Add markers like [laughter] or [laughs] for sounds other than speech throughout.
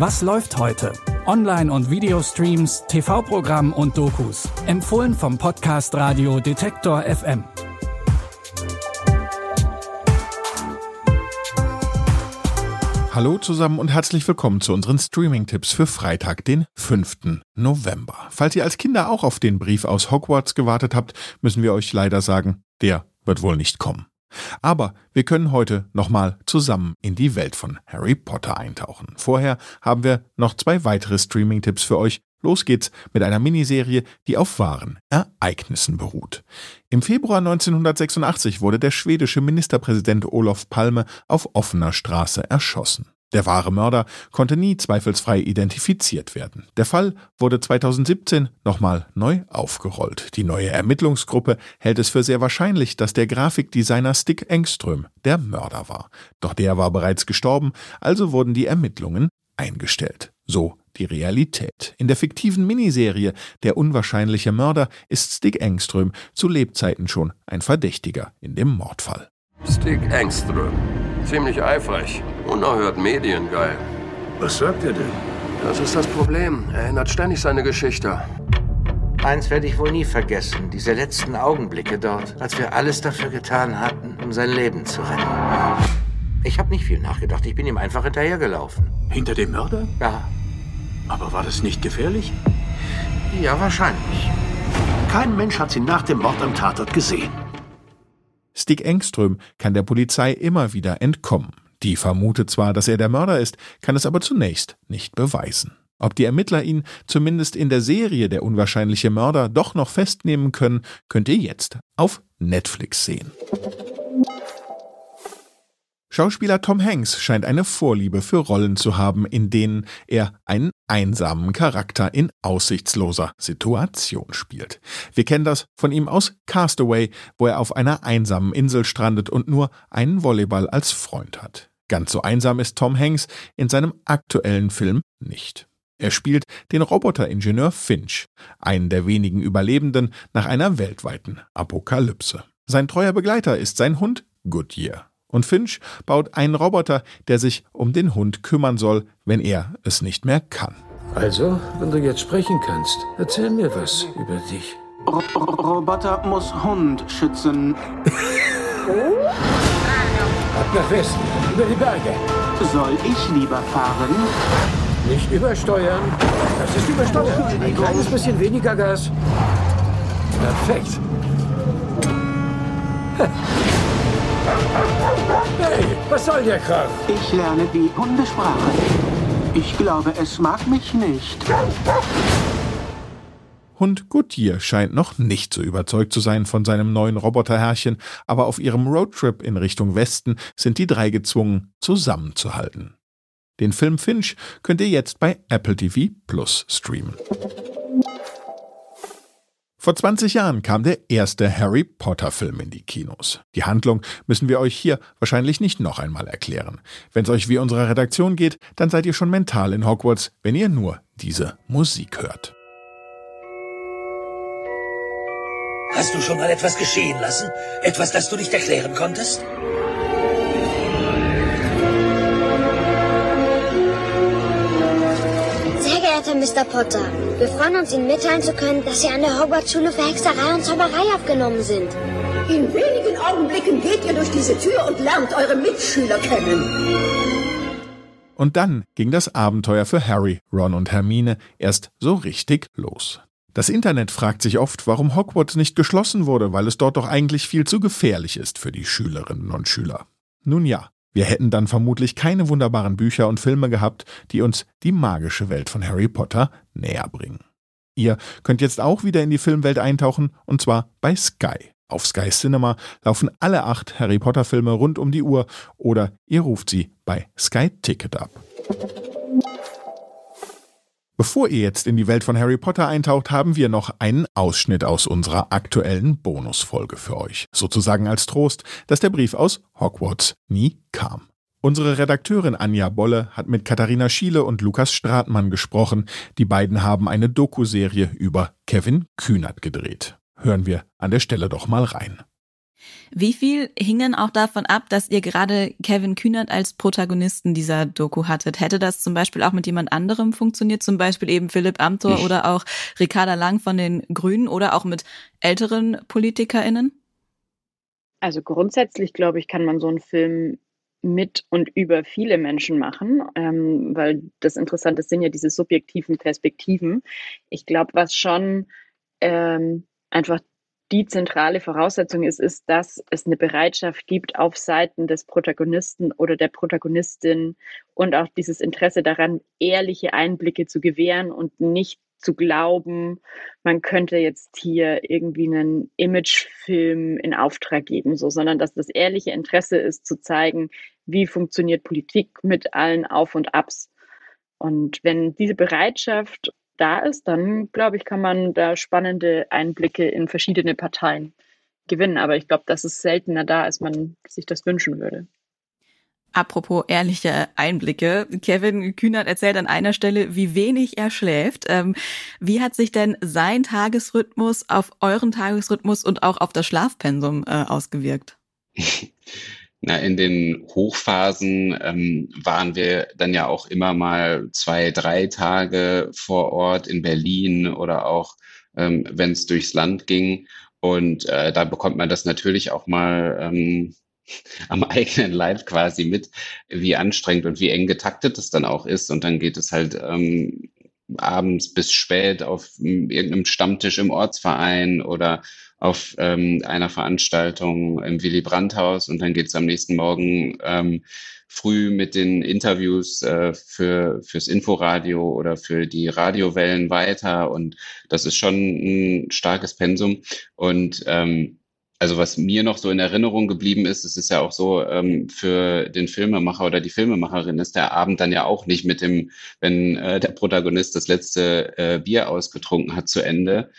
Was läuft heute? Online- und Videostreams, TV-Programm und Dokus. Empfohlen vom Podcast Radio Detektor FM. Hallo zusammen und herzlich willkommen zu unseren Streaming-Tipps für Freitag, den 5. November. Falls ihr als Kinder auch auf den Brief aus Hogwarts gewartet habt, müssen wir euch leider sagen, der wird wohl nicht kommen. Aber wir können heute nochmal zusammen in die Welt von Harry Potter eintauchen. Vorher haben wir noch zwei weitere Streaming-Tipps für euch. Los geht's mit einer Miniserie, die auf wahren Ereignissen beruht. Im Februar 1986 wurde der schwedische Ministerpräsident Olof Palme auf offener Straße erschossen. Der wahre Mörder konnte nie zweifelsfrei identifiziert werden. Der Fall wurde 2017 nochmal neu aufgerollt. Die neue Ermittlungsgruppe hält es für sehr wahrscheinlich, dass der Grafikdesigner Stick Engström der Mörder war. Doch der war bereits gestorben, also wurden die Ermittlungen eingestellt. So die Realität. In der fiktiven Miniserie Der unwahrscheinliche Mörder ist Stick Engström zu Lebzeiten schon ein Verdächtiger in dem Mordfall. Stick Engström. Ziemlich eifrig. Unerhört mediengeil. Was sagt er denn? Das ist das Problem. Er erinnert ständig seine Geschichte. Eins werde ich wohl nie vergessen, diese letzten Augenblicke dort, als wir alles dafür getan hatten, um sein Leben zu retten. Ich habe nicht viel nachgedacht, ich bin ihm einfach hinterhergelaufen. Hinter dem Mörder? Ja, Aber war das nicht gefährlich? ja, wahrscheinlich. Kein Mensch hat sie nach dem Mord am Tatort gesehen. Stick Engström kann der Polizei immer wieder entkommen. Die vermutet zwar, dass er der Mörder ist, kann es aber zunächst nicht beweisen. Ob die Ermittler ihn zumindest in der Serie Der unwahrscheinliche Mörder doch noch festnehmen können, könnt ihr jetzt auf Netflix sehen. Schauspieler Tom Hanks scheint eine Vorliebe für Rollen zu haben, in denen er einen einsamen Charakter in aussichtsloser Situation spielt. Wir kennen das von ihm aus Castaway, wo er auf einer einsamen Insel strandet und nur einen Volleyball als Freund hat. Ganz so einsam ist Tom Hanks in seinem aktuellen Film nicht. Er spielt den Roboteringenieur Finch, einen der wenigen Überlebenden nach einer weltweiten Apokalypse. Sein treuer Begleiter ist sein Hund Goodyear. Und Finch baut einen Roboter, der sich um den Hund kümmern soll, wenn er es nicht mehr kann. Also, wenn du jetzt sprechen kannst, erzähl mir was über dich. Ro- Roboter muss Hund schützen. Ab nach Westen, über die Berge. Soll ich lieber fahren? Nicht übersteuern. Das ist übersteuert. Ein kleines bisschen weniger Gas. Perfekt. Was soll der Kram? Ich lerne die Hundesprache. Ich glaube, es mag mich nicht. Hund Goodyear scheint noch nicht so überzeugt zu sein von seinem neuen Roboterherrchen, aber auf ihrem Roadtrip in Richtung Westen sind die drei gezwungen, zusammenzuhalten. Den Film Finch könnt ihr jetzt bei Apple TV Plus streamen. Vor 20 Jahren kam der erste Harry Potter Film in die Kinos. Die Handlung müssen wir euch hier wahrscheinlich nicht noch einmal erklären. Wenn es euch wie unserer Redaktion geht, dann seid ihr schon mental in Hogwarts, wenn ihr nur diese Musik hört. Hast du schon mal etwas geschehen lassen? Etwas, das du nicht erklären konntest? Sehr geehrter Mr. Potter, wir freuen uns, Ihnen mitteilen zu können, dass Sie an der Hogwarts-Schule für Hexerei und Zauberei aufgenommen sind. In wenigen Augenblicken geht ihr durch diese Tür und lernt eure Mitschüler kennen. Und dann ging das Abenteuer für Harry, Ron und Hermine erst so richtig los. Das Internet fragt sich oft, warum Hogwarts nicht geschlossen wurde, weil es dort doch eigentlich viel zu gefährlich ist für die Schülerinnen und Schüler. Nun ja, wir hätten dann vermutlich keine wunderbaren Bücher und Filme gehabt, die uns die magische Welt von Harry Potter näher bringen. Ihr könnt jetzt auch wieder in die Filmwelt eintauchen, und zwar bei Sky. Auf Sky Cinema laufen alle acht Harry Potter Filme rund um die Uhr oder ihr ruft sie bei Sky Ticket ab. Bevor ihr jetzt in die Welt von Harry Potter eintaucht, haben wir noch einen Ausschnitt aus unserer aktuellen Bonusfolge für euch. Sozusagen als Trost, dass der Brief aus Hogwarts nie kam. Unsere Redakteurin Anja Bolle hat mit Katharina Schiele und Lukas Stratmann gesprochen. Die beiden haben eine Dokuserie über Kevin Kühnert gedreht. Hören wir an der Stelle doch mal rein. Wie viel hing denn auch davon ab, dass ihr gerade Kevin Kühnert als Protagonisten dieser Doku hattet? Hätte das zum Beispiel auch mit jemand anderem funktioniert? Zum Beispiel eben Philipp Amthor oder auch Ricarda Lang von den Grünen oder auch mit älteren PolitikerInnen? Also grundsätzlich, glaube ich, kann man so einen Film mit und über viele Menschen machen, ähm, weil das Interessante sind ja diese subjektiven Perspektiven. Ich glaube, was schon ähm, einfach die zentrale Voraussetzung ist, ist, dass es eine Bereitschaft gibt auf Seiten des Protagonisten oder der Protagonistin und auch dieses Interesse daran, ehrliche Einblicke zu gewähren und nicht zu glauben, man könnte jetzt hier irgendwie einen Imagefilm in Auftrag geben, so, sondern dass das ehrliche Interesse ist, zu zeigen, wie funktioniert Politik mit allen Auf und Abs. Und wenn diese Bereitschaft da ist, dann glaube ich, kann man da spannende Einblicke in verschiedene Parteien gewinnen. Aber ich glaube, dass es seltener da, als man sich das wünschen würde. Apropos ehrliche Einblicke. Kevin Kühnert erzählt an einer Stelle, wie wenig er schläft. Ähm, wie hat sich denn sein Tagesrhythmus auf euren Tagesrhythmus und auch auf das Schlafpensum äh, ausgewirkt? [laughs] Na, in den Hochphasen ähm, waren wir dann ja auch immer mal zwei, drei Tage vor Ort in Berlin oder auch, ähm, wenn es durchs Land ging. Und äh, da bekommt man das natürlich auch mal ähm, [laughs] am eigenen Leib quasi mit, wie anstrengend und wie eng getaktet es dann auch ist. Und dann geht es halt ähm, abends bis spät auf irgendeinem Stammtisch im Ortsverein oder auf ähm, einer Veranstaltung im Willy Brandt-Haus und dann geht es am nächsten Morgen ähm, früh mit den Interviews äh, für fürs Inforadio oder für die Radiowellen weiter und das ist schon ein starkes Pensum. Und ähm, also was mir noch so in Erinnerung geblieben ist, es ist ja auch so, ähm, für den Filmemacher oder die Filmemacherin ist der Abend dann ja auch nicht mit dem, wenn äh, der Protagonist das letzte äh, Bier ausgetrunken hat, zu Ende,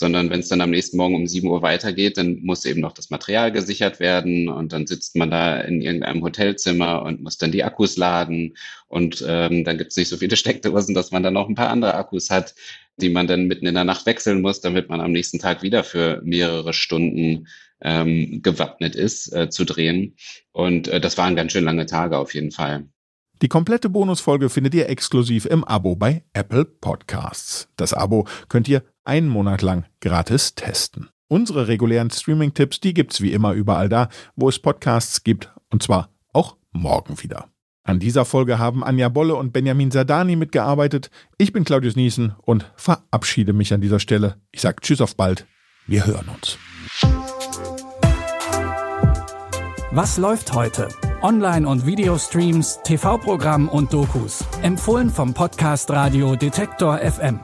sondern wenn es dann am nächsten Morgen um 7 Uhr weitergeht, dann muss eben noch das Material gesichert werden und dann sitzt man da in irgendeinem Hotelzimmer und muss dann die Akkus laden und ähm, dann gibt es nicht so viele Steckdosen, dass man dann noch ein paar andere Akkus hat, die man dann mitten in der Nacht wechseln muss, damit man am nächsten Tag wieder für mehrere Stunden ähm, gewappnet ist, äh, zu drehen. Und äh, das waren ganz schön lange Tage auf jeden Fall. Die komplette Bonusfolge findet ihr exklusiv im Abo bei Apple Podcasts. Das Abo könnt ihr einen Monat lang gratis testen. Unsere regulären Streaming-Tipps, die gibt's wie immer überall da, wo es Podcasts gibt, und zwar auch morgen wieder. An dieser Folge haben Anja Bolle und Benjamin Sadani mitgearbeitet. Ich bin Claudius Niesen und verabschiede mich an dieser Stelle. Ich sage Tschüss auf bald. Wir hören uns. Was läuft heute? Online- und Videostreams, TV-Programm und Dokus. Empfohlen vom Podcast Radio Detektor FM.